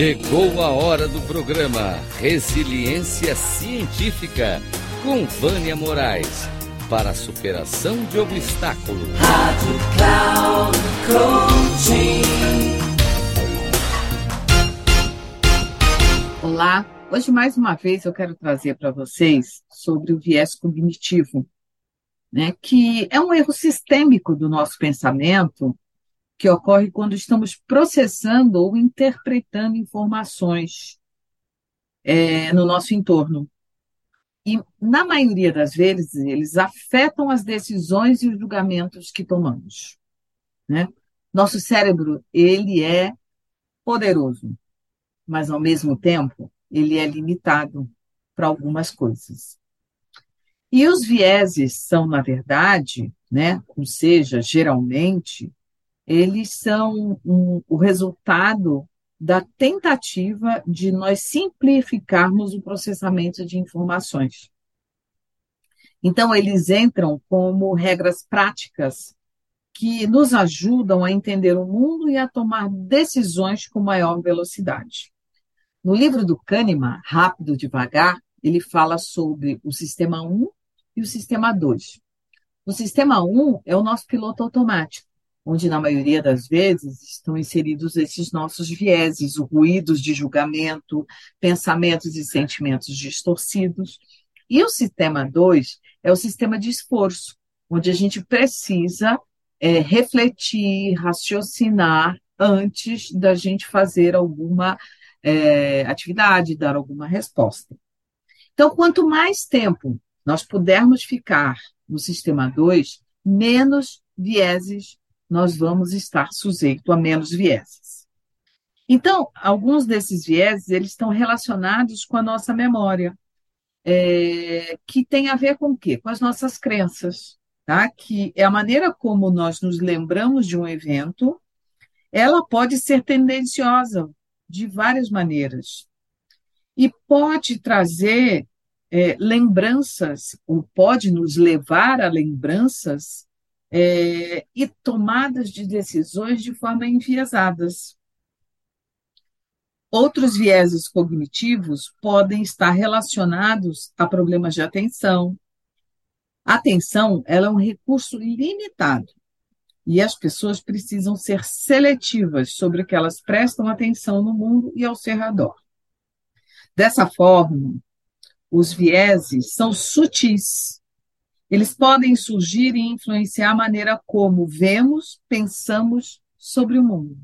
Chegou a hora do programa Resiliência Científica com Vânia Moraes para a superação de obstáculos. Rádio Cloud Coaching. Olá, hoje mais uma vez eu quero trazer para vocês sobre o viés cognitivo, né, que é um erro sistêmico do nosso pensamento que ocorre quando estamos processando ou interpretando informações é, no nosso entorno. E, na maioria das vezes, eles afetam as decisões e os julgamentos que tomamos. Né? Nosso cérebro, ele é poderoso, mas, ao mesmo tempo, ele é limitado para algumas coisas. E os vieses são, na verdade, né, ou seja, geralmente, eles são um, o resultado da tentativa de nós simplificarmos o processamento de informações. Então, eles entram como regras práticas que nos ajudam a entender o mundo e a tomar decisões com maior velocidade. No livro do Kahneman, Rápido Devagar, ele fala sobre o sistema 1 e o sistema 2. O sistema 1 é o nosso piloto automático onde na maioria das vezes estão inseridos esses nossos vieses, ruídos de julgamento, pensamentos e sentimentos distorcidos. E o sistema 2 é o sistema de esforço, onde a gente precisa é, refletir, raciocinar antes da gente fazer alguma é, atividade, dar alguma resposta. Então, quanto mais tempo nós pudermos ficar no sistema 2, menos vieses nós vamos estar sujeito a menos vieses. Então, alguns desses vieses eles estão relacionados com a nossa memória, é, que tem a ver com o quê? Com as nossas crenças, tá? Que é a maneira como nós nos lembramos de um evento. Ela pode ser tendenciosa de várias maneiras e pode trazer é, lembranças, ou pode nos levar a lembranças é, e tomadas de decisões de forma enviesadas. Outros vieses cognitivos podem estar relacionados a problemas de atenção. A atenção ela é um recurso limitado e as pessoas precisam ser seletivas sobre o que elas prestam atenção no mundo e ao seu redor. Dessa forma, os vieses são sutis eles podem surgir e influenciar a maneira como vemos, pensamos sobre o mundo.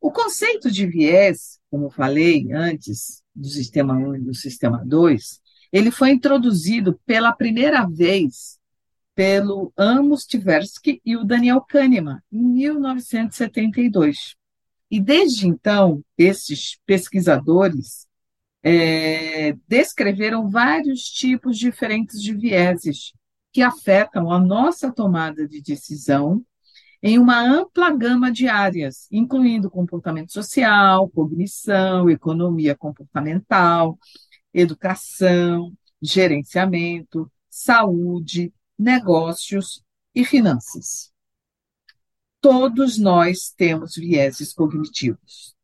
O conceito de viés, como falei antes, do sistema 1 e do sistema 2, ele foi introduzido pela primeira vez pelo Amos Tversky e o Daniel Kahneman, em 1972. E desde então, esses pesquisadores é, descreveram vários tipos diferentes de vieses que afetam a nossa tomada de decisão em uma ampla gama de áreas, incluindo comportamento social, cognição, economia comportamental, educação, gerenciamento, saúde, negócios e finanças. Todos nós temos vieses cognitivos.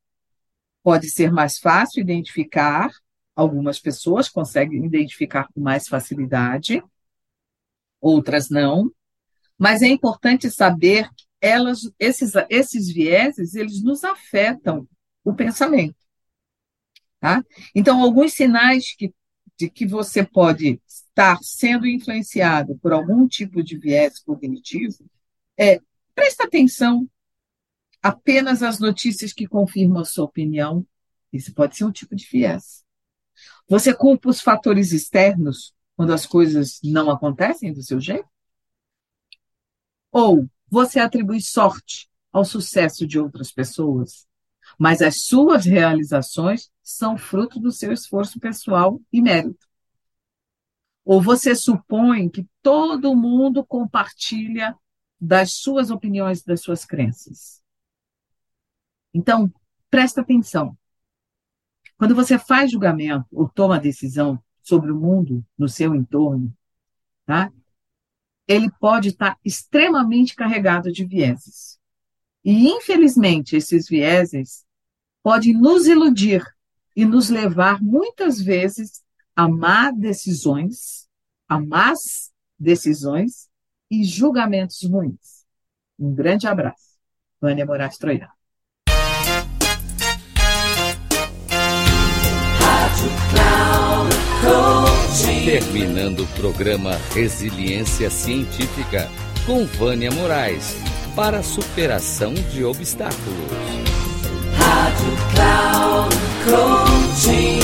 Pode ser mais fácil identificar, algumas pessoas conseguem identificar com mais facilidade, outras não, mas é importante saber que elas, esses, esses vieses, eles nos afetam o pensamento. Tá? Então, alguns sinais que, de que você pode estar sendo influenciado por algum tipo de viés cognitivo é presta atenção apenas as notícias que confirmam a sua opinião. Isso pode ser um tipo de viés. Você culpa os fatores externos quando as coisas não acontecem do seu jeito? Ou você atribui sorte ao sucesso de outras pessoas, mas as suas realizações são fruto do seu esforço pessoal e mérito? Ou você supõe que todo mundo compartilha das suas opiniões, das suas crenças? Então, presta atenção. Quando você faz julgamento ou toma decisão sobre o mundo no seu entorno, tá? Ele pode estar extremamente carregado de vieses. E, infelizmente, esses vieses pode nos iludir e nos levar muitas vezes a má decisões, a más decisões e julgamentos ruins. Um grande abraço. Vânia Moraes Troiano. Terminando o programa Resiliência Científica com Vânia Moraes para a superação de obstáculos. Rádio Cloud Coaching.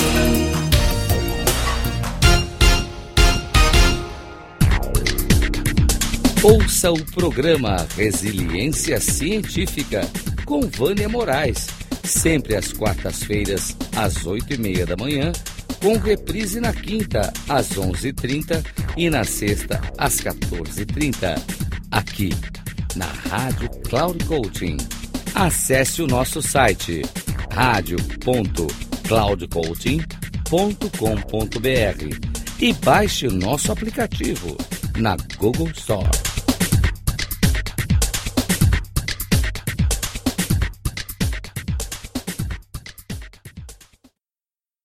Ouça o programa Resiliência Científica com Vânia Moraes, sempre às quartas-feiras, às oito e meia da manhã com reprise na quinta, às 11h30 e na sexta, às 14h30. Aqui, na Rádio Cloud Coaching. Acesse o nosso site radio.cloudcoaching.com.br e baixe o nosso aplicativo na Google Store.